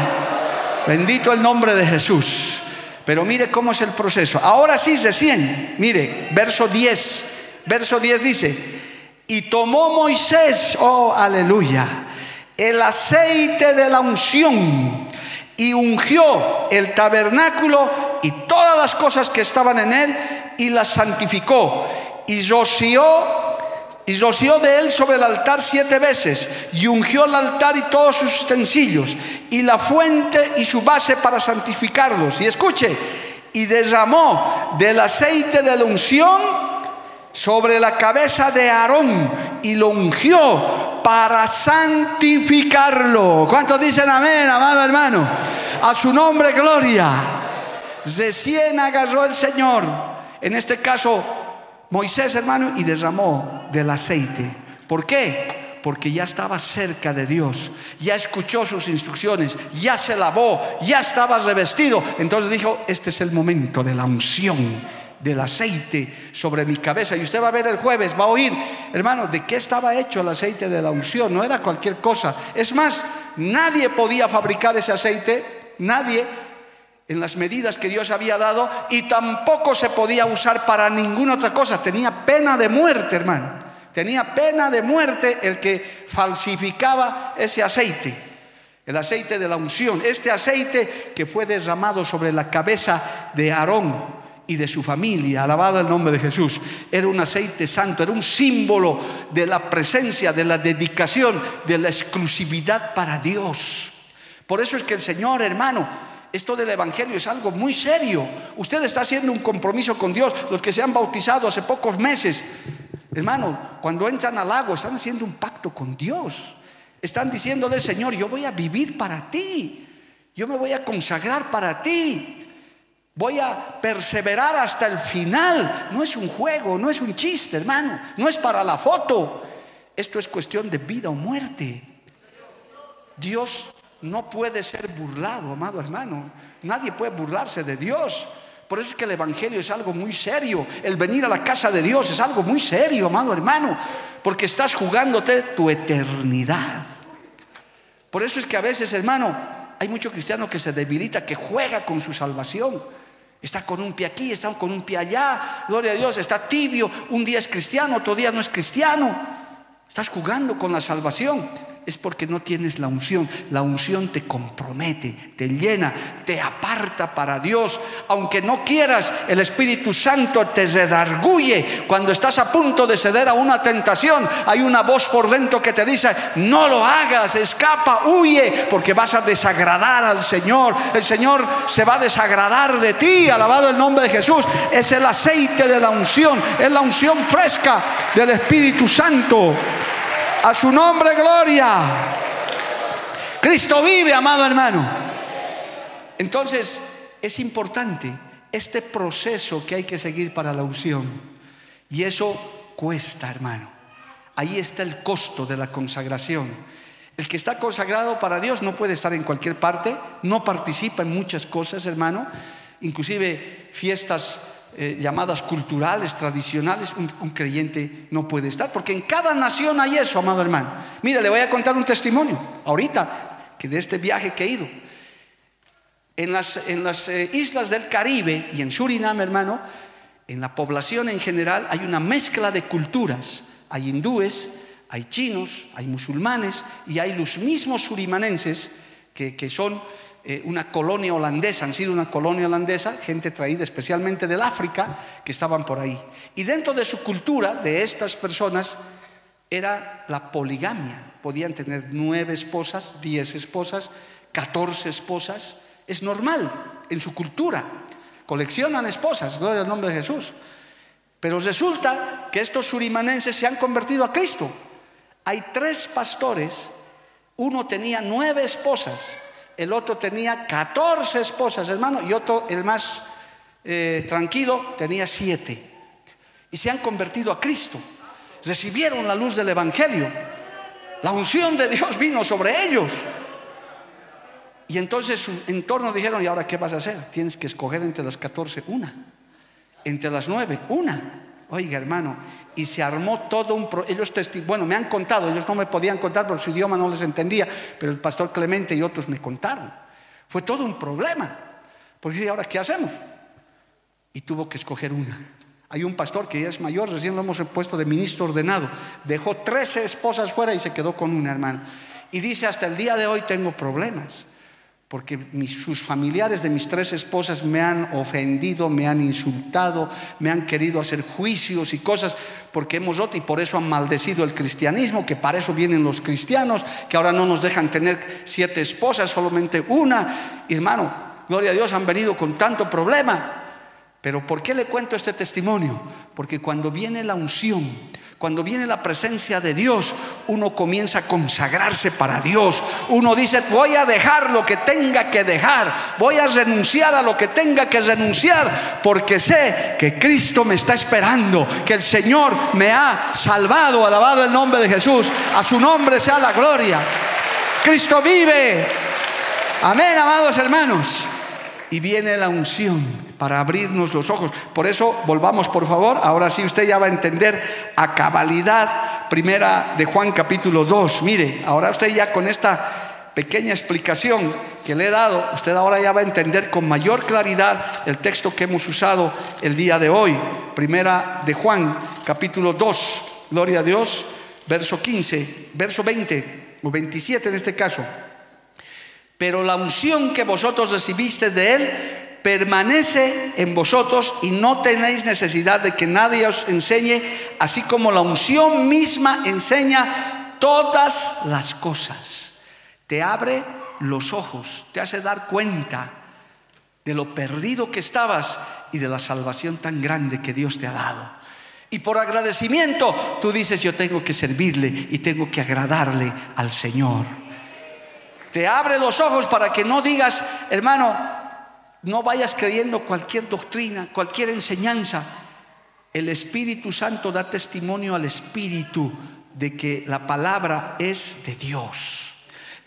Bendito el nombre de Jesús. Pero mire cómo es el proceso. Ahora sí, recién. Mire, verso 10. Verso 10 dice, y tomó Moisés, oh aleluya, el aceite de la unción y ungió el tabernáculo y todas las cosas que estaban en él y las santificó. Y roció y roció de él sobre el altar siete veces y ungió el altar y todos sus utensilios y la fuente y su base para santificarlos. Y escuche y derramó del aceite de la unción sobre la cabeza de Aarón y lo ungió para santificarlo. ¿Cuántos dicen amén, amado hermano? A su nombre, gloria. Recién agarró el Señor, en este caso Moisés, hermano, y derramó del aceite. ¿Por qué? Porque ya estaba cerca de Dios, ya escuchó sus instrucciones, ya se lavó, ya estaba revestido. Entonces dijo, este es el momento de la unción del aceite sobre mi cabeza. Y usted va a ver el jueves, va a oír, hermano, de qué estaba hecho el aceite de la unción. No era cualquier cosa. Es más, nadie podía fabricar ese aceite, nadie en las medidas que Dios había dado y tampoco se podía usar para ninguna otra cosa. Tenía pena de muerte, hermano. Tenía pena de muerte el que falsificaba ese aceite, el aceite de la unción. Este aceite que fue derramado sobre la cabeza de Aarón y de su familia, alabado el nombre de Jesús, era un aceite santo, era un símbolo de la presencia, de la dedicación, de la exclusividad para Dios. Por eso es que el Señor, hermano, esto del Evangelio es algo muy serio. Usted está haciendo un compromiso con Dios. Los que se han bautizado hace pocos meses, hermano, cuando entran al agua están haciendo un pacto con Dios. Están diciéndole, Señor, yo voy a vivir para ti. Yo me voy a consagrar para ti. Voy a perseverar hasta el final. No es un juego, no es un chiste, hermano. No es para la foto. Esto es cuestión de vida o muerte. Dios no puede ser burlado, amado hermano. Nadie puede burlarse de Dios. Por eso es que el Evangelio es algo muy serio. El venir a la casa de Dios es algo muy serio, amado hermano. Porque estás jugándote tu eternidad. Por eso es que a veces, hermano, hay mucho cristiano que se debilita, que juega con su salvación. Está con un pie aquí, está con un pie allá. Gloria a Dios, está tibio. Un día es cristiano, otro día no es cristiano. Estás jugando con la salvación es porque no tienes la unción. La unción te compromete, te llena, te aparta para Dios. Aunque no quieras, el Espíritu Santo te redarguye. Cuando estás a punto de ceder a una tentación, hay una voz por dentro que te dice, no lo hagas, escapa, huye, porque vas a desagradar al Señor. El Señor se va a desagradar de ti. Alabado el nombre de Jesús. Es el aceite de la unción, es la unción fresca del Espíritu Santo. A su nombre, gloria. Cristo vive, amado hermano. Entonces, es importante este proceso que hay que seguir para la unción. Y eso cuesta, hermano. Ahí está el costo de la consagración. El que está consagrado para Dios no puede estar en cualquier parte, no participa en muchas cosas, hermano, inclusive fiestas eh, llamadas culturales, tradicionales, un, creyente no puede estar, porque en cada nación hay eso, amado hermano. Mire, le voy a contar un testimonio, ahorita, que de este viaje que he ido. En las, en las eh, islas del Caribe y en Surinam, hermano, en la población en general hay una mezcla de culturas. Hay hindúes, hay chinos, hay musulmanes y hay los mismos surimanenses que, que son eh, una colonia holandesa, han sido una colonia holandesa, gente traída especialmente del África, que estaban por ahí. Y dentro de su cultura, de estas personas, era la poligamia. Podían tener nueve esposas, diez esposas, catorce esposas. Es normal en su cultura. Coleccionan esposas, gloria al nombre de Jesús. Pero resulta que estos surimanenses se han convertido a Cristo. Hay tres pastores, uno tenía nueve esposas el otro tenía 14 esposas, hermano, y otro, el más eh, tranquilo, tenía siete. Y se han convertido a Cristo. Recibieron la luz del Evangelio. La unción de Dios vino sobre ellos. Y entonces su entorno dijeron, ¿y ahora qué vas a hacer? Tienes que escoger entre las 14 una. Entre las nueve, una. Oiga, hermano, y se armó todo un... ellos bueno, me han contado, ellos no me podían contar porque su idioma no les entendía, pero el pastor Clemente y otros me contaron. Fue todo un problema. Porque dije, ¿ahora qué hacemos? Y tuvo que escoger una. Hay un pastor que ya es mayor, recién lo hemos puesto de ministro ordenado. Dejó 13 esposas fuera y se quedó con una, hermano. Y dice, hasta el día de hoy tengo problemas porque sus familiares de mis tres esposas me han ofendido, me han insultado, me han querido hacer juicios y cosas, porque hemos roto y por eso han maldecido el cristianismo, que para eso vienen los cristianos, que ahora no nos dejan tener siete esposas, solamente una. Hermano, gloria a Dios, han venido con tanto problema. Pero ¿por qué le cuento este testimonio? Porque cuando viene la unción, cuando viene la presencia de Dios, uno comienza a consagrarse para Dios. Uno dice, voy a dejar lo que tenga que dejar, voy a renunciar a lo que tenga que renunciar, porque sé que Cristo me está esperando, que el Señor me ha salvado, alabado el nombre de Jesús, a su nombre sea la gloria. Cristo vive. Amén, amados hermanos. Y viene la unción para abrirnos los ojos. Por eso, volvamos por favor, ahora sí usted ya va a entender a cabalidad, primera de Juan capítulo 2. Mire, ahora usted ya con esta pequeña explicación que le he dado, usted ahora ya va a entender con mayor claridad el texto que hemos usado el día de hoy. Primera de Juan capítulo 2, gloria a Dios, verso 15, verso 20 o 27 en este caso. Pero la unción que vosotros recibiste de Él permanece en vosotros y no tenéis necesidad de que nadie os enseñe, así como la unción misma enseña todas las cosas. Te abre los ojos, te hace dar cuenta de lo perdido que estabas y de la salvación tan grande que Dios te ha dado. Y por agradecimiento tú dices, yo tengo que servirle y tengo que agradarle al Señor. Te abre los ojos para que no digas, hermano, no vayas creyendo cualquier doctrina, cualquier enseñanza. El Espíritu Santo da testimonio al Espíritu de que la palabra es de Dios,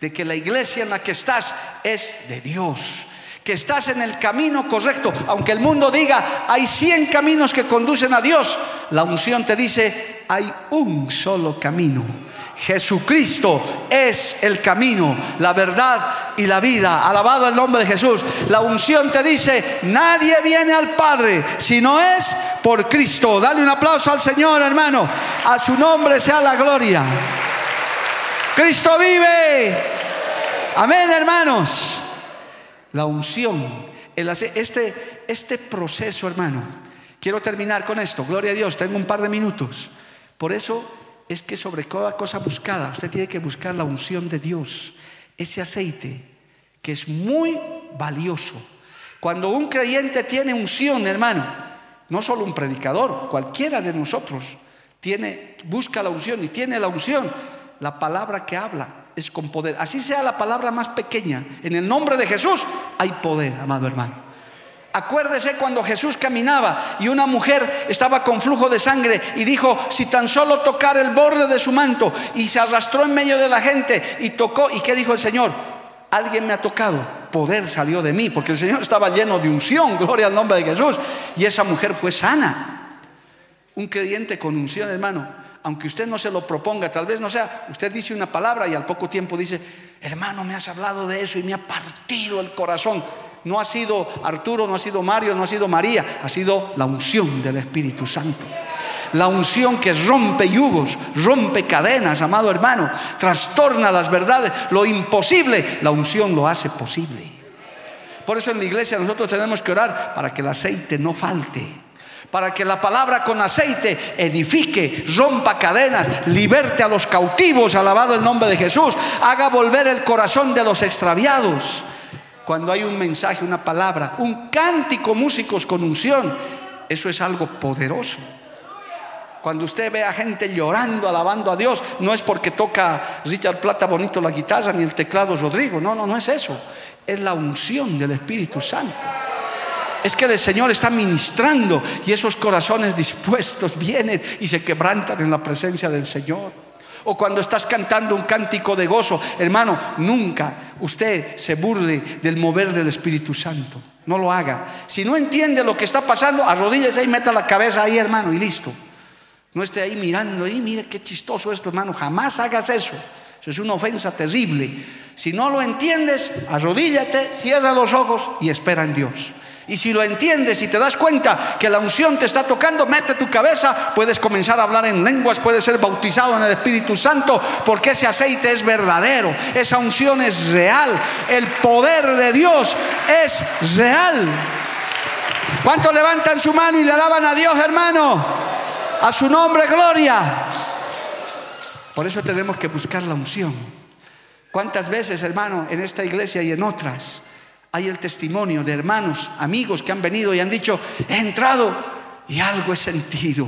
de que la iglesia en la que estás es de Dios, que estás en el camino correcto. Aunque el mundo diga, hay 100 caminos que conducen a Dios, la unción te dice, hay un solo camino Jesucristo es el camino, la verdad y la vida. Alabado el nombre de Jesús. La unción te dice, nadie viene al Padre si no es por Cristo. Dale un aplauso al Señor, hermano. A su nombre sea la gloria. Cristo vive. Amén, hermanos. La unción, este, este proceso, hermano. Quiero terminar con esto. Gloria a Dios. Tengo un par de minutos. Por eso es que sobre toda cosa buscada, usted tiene que buscar la unción de Dios, ese aceite que es muy valioso. Cuando un creyente tiene unción, hermano, no solo un predicador, cualquiera de nosotros tiene, busca la unción y tiene la unción, la palabra que habla es con poder. Así sea la palabra más pequeña, en el nombre de Jesús hay poder, amado hermano. Acuérdese cuando Jesús caminaba y una mujer estaba con flujo de sangre y dijo, si tan solo tocar el borde de su manto y se arrastró en medio de la gente y tocó, ¿y qué dijo el Señor? Alguien me ha tocado, poder salió de mí, porque el Señor estaba lleno de unción, gloria al nombre de Jesús, y esa mujer fue sana. Un creyente con unción, hermano, aunque usted no se lo proponga, tal vez no sea, usted dice una palabra y al poco tiempo dice, hermano, me has hablado de eso y me ha partido el corazón. No ha sido Arturo, no ha sido Mario, no ha sido María, ha sido la unción del Espíritu Santo. La unción que rompe yugos, rompe cadenas, amado hermano, trastorna las verdades, lo imposible, la unción lo hace posible. Por eso en la iglesia nosotros tenemos que orar para que el aceite no falte para que la palabra con aceite edifique, rompa cadenas, liberte a los cautivos, alabado el nombre de Jesús, haga volver el corazón de los extraviados cuando hay un mensaje, una palabra, un cántico, músicos con unción, eso es algo poderoso. Cuando usted ve a gente llorando, alabando a Dios, no es porque toca Richard Plata bonito la guitarra ni el teclado Rodrigo, no, no, no es eso. Es la unción del Espíritu Santo. Es que el Señor está ministrando y esos corazones dispuestos vienen y se quebrantan en la presencia del Señor o cuando estás cantando un cántico de gozo. Hermano, nunca usted se burle del mover del Espíritu Santo. No lo haga. Si no entiende lo que está pasando, arrodíllese y meta la cabeza ahí, hermano, y listo. No esté ahí mirando, y mire qué chistoso esto, hermano. Jamás hagas eso. Eso es una ofensa terrible. Si no lo entiendes, arrodíllate, cierra los ojos y espera en Dios. Y si lo entiendes y te das cuenta que la unción te está tocando, mete tu cabeza, puedes comenzar a hablar en lenguas, puedes ser bautizado en el Espíritu Santo, porque ese aceite es verdadero, esa unción es real, el poder de Dios es real. ¿Cuántos levantan su mano y le alaban a Dios, hermano? A su nombre, gloria. Por eso tenemos que buscar la unción. ¿Cuántas veces, hermano, en esta iglesia y en otras? Hay el testimonio de hermanos, amigos que han venido y han dicho, he entrado y algo he sentido,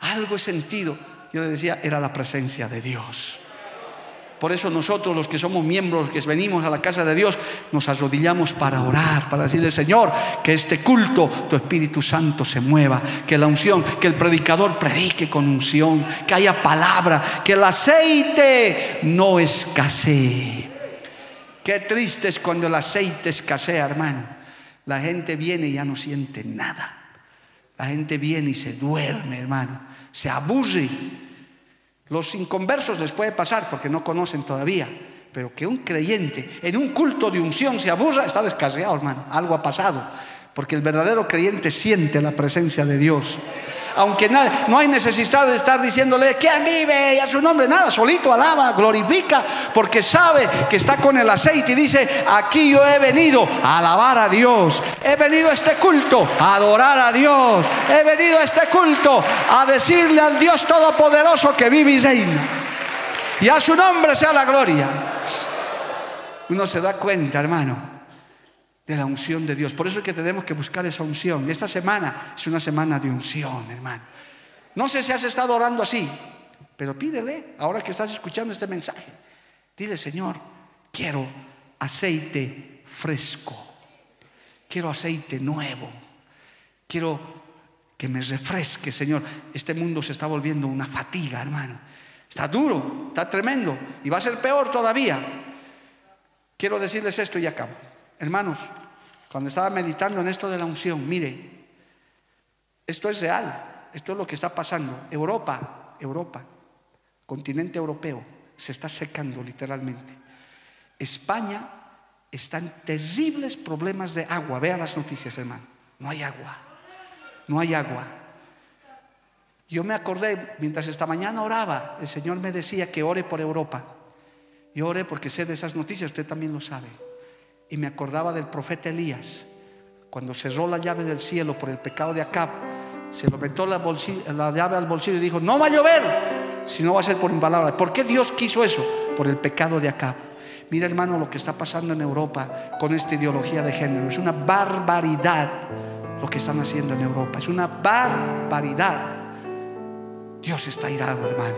algo he sentido. Yo le decía, era la presencia de Dios. Por eso nosotros los que somos miembros, que venimos a la casa de Dios, nos arrodillamos para orar, para decirle, Señor, que este culto, tu Espíritu Santo se mueva, que la unción, que el predicador predique con unción, que haya palabra, que el aceite no escasee. Qué triste es cuando el aceite escasea, hermano. La gente viene y ya no siente nada. La gente viene y se duerme, hermano. Se aburre. Los inconversos les puede pasar porque no conocen todavía. Pero que un creyente en un culto de unción se aburra, está descarriado, hermano. Algo ha pasado. Porque el verdadero creyente siente la presencia de Dios aunque no hay necesidad de estar diciéndole, ¿quién vive? Y a su nombre, nada, solito alaba, glorifica, porque sabe que está con el aceite y dice, aquí yo he venido a alabar a Dios, he venido a este culto a adorar a Dios, he venido a este culto a decirle al Dios Todopoderoso que vive y reina. Y a su nombre sea la gloria. Uno se da cuenta, hermano, de la unción de Dios. Por eso es que tenemos que buscar esa unción. Y esta semana es una semana de unción, hermano. No sé si has estado orando así, pero pídele, ahora que estás escuchando este mensaje, dile, Señor, quiero aceite fresco, quiero aceite nuevo, quiero que me refresque, Señor. Este mundo se está volviendo una fatiga, hermano. Está duro, está tremendo y va a ser peor todavía. Quiero decirles esto y acabo. Hermanos, cuando estaba meditando en esto de la unción, mire, esto es real, esto es lo que está pasando. Europa, Europa, continente europeo, se está secando literalmente. España está en terribles problemas de agua. Vea las noticias, hermano. No hay agua. No hay agua. Yo me acordé, mientras esta mañana oraba, el Señor me decía que ore por Europa. Y ore porque sé de esas noticias, usted también lo sabe y me acordaba del profeta Elías, cuando cerró la llave del cielo por el pecado de Acab, se lo metió la, la llave al bolsillo y dijo, no va a llover, si no va a ser por mi. ¿Por qué Dios quiso eso? Por el pecado de Acab. Mira hermano lo que está pasando en Europa con esta ideología de género. Es una barbaridad lo que están haciendo en Europa. Es una barbaridad. Dios está irado hermano.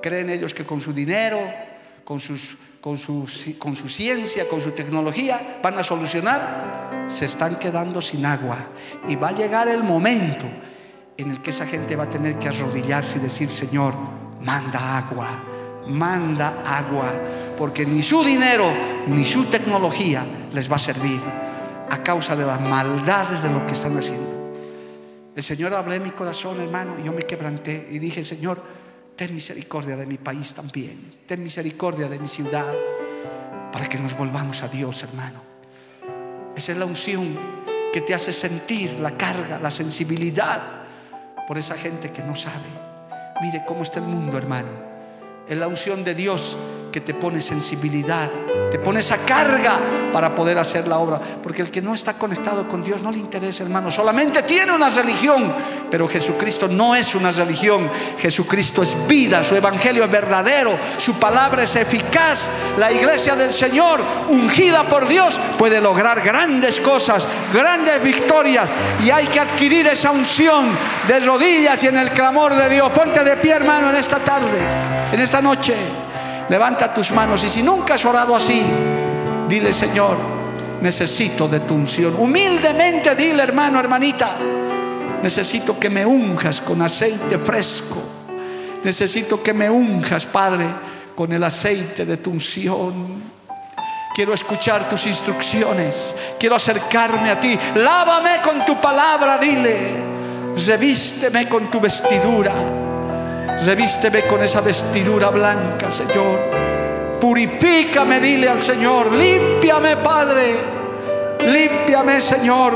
Creen ellos que con su dinero, con, sus, con, con su ciencia, con su tecnología, van a solucionar, se están quedando sin agua. Y va a llegar el momento en el que esa gente va a tener que arrodillarse y decir, Señor, manda agua, manda agua, porque ni su dinero ni su tecnología les va a servir a causa de las maldades de lo que están haciendo. El Señor hablé en mi corazón, hermano, y yo me quebranté y dije, Señor, ten misericordia de mi país también, ten misericordia de mi ciudad, para que nos volvamos a Dios, hermano. Esa es la unción que te hace sentir la carga, la sensibilidad por esa gente que no sabe. Mire cómo está el mundo, hermano. Es la unción de Dios que te pone sensibilidad, te pone esa carga para poder hacer la obra. Porque el que no está conectado con Dios no le interesa, hermano. Solamente tiene una religión, pero Jesucristo no es una religión. Jesucristo es vida, su evangelio es verdadero, su palabra es eficaz. La iglesia del Señor, ungida por Dios, puede lograr grandes cosas, grandes victorias. Y hay que adquirir esa unción de rodillas y en el clamor de Dios. Ponte de pie, hermano, en esta tarde, en esta noche. Levanta tus manos y si nunca has orado así, dile Señor, necesito de tu unción. Humildemente dile hermano, hermanita, necesito que me unjas con aceite fresco. Necesito que me unjas, Padre, con el aceite de tu unción. Quiero escuchar tus instrucciones. Quiero acercarme a ti. Lávame con tu palabra, dile. Revísteme con tu vestidura. Revísteme con esa vestidura blanca, Señor. Purifícame, dile al Señor. Límpiame, Padre. Límpiame, Señor,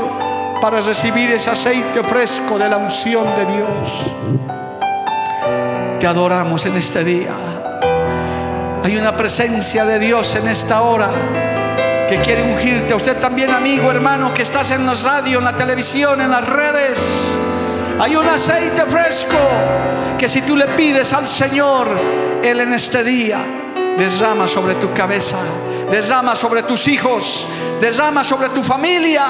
para recibir ese aceite fresco de la unción de Dios. Te adoramos en este día. Hay una presencia de Dios en esta hora que quiere ungirte. Usted también, amigo, hermano, que estás en la radio, en la televisión, en las redes. Hay un aceite fresco que si tú le pides al Señor, Él en este día derrama sobre tu cabeza, derrama sobre tus hijos, derrama sobre tu familia,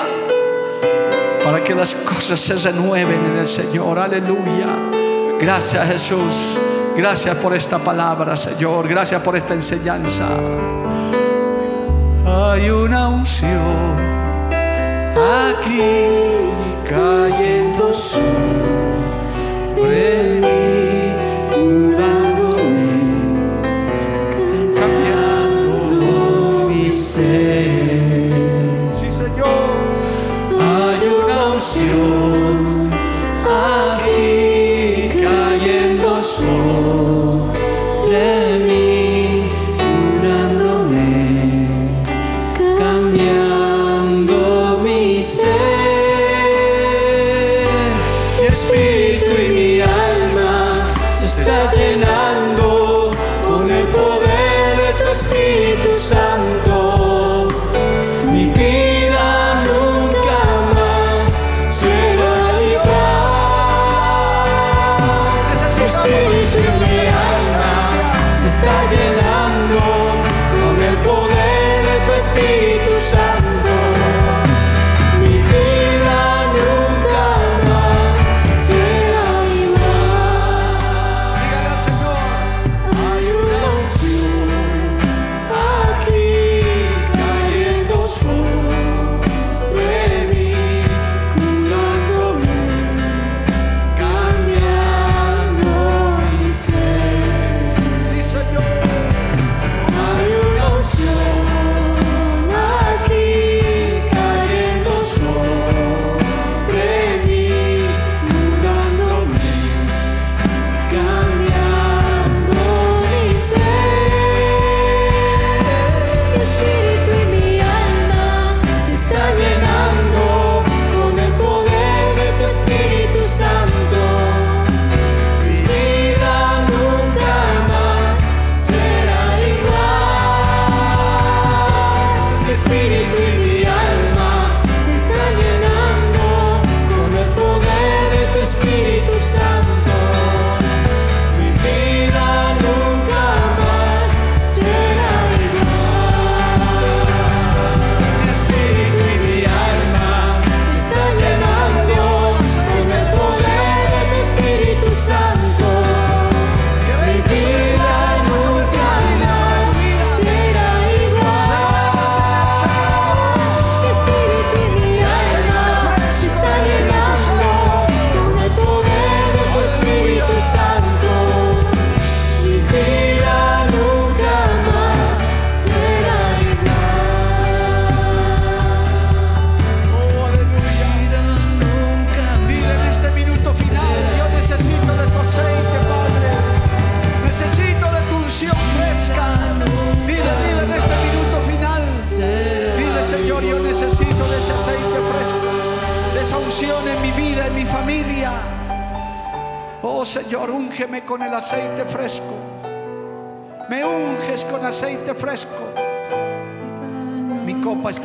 para que las cosas se renueven en el Señor. Aleluya. Gracias Jesús. Gracias por esta palabra, Señor. Gracias por esta enseñanza. Hay una unción aquí cayendo sobre mí, mudándome, cambiando mi ser. Sí, Señor. Hay una unción.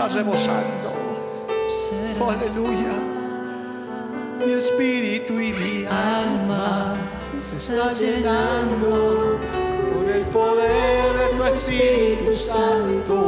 está. Aleluya. Mi espíritu y mi alma se está llenando con el poder de tu Espíritu Santo.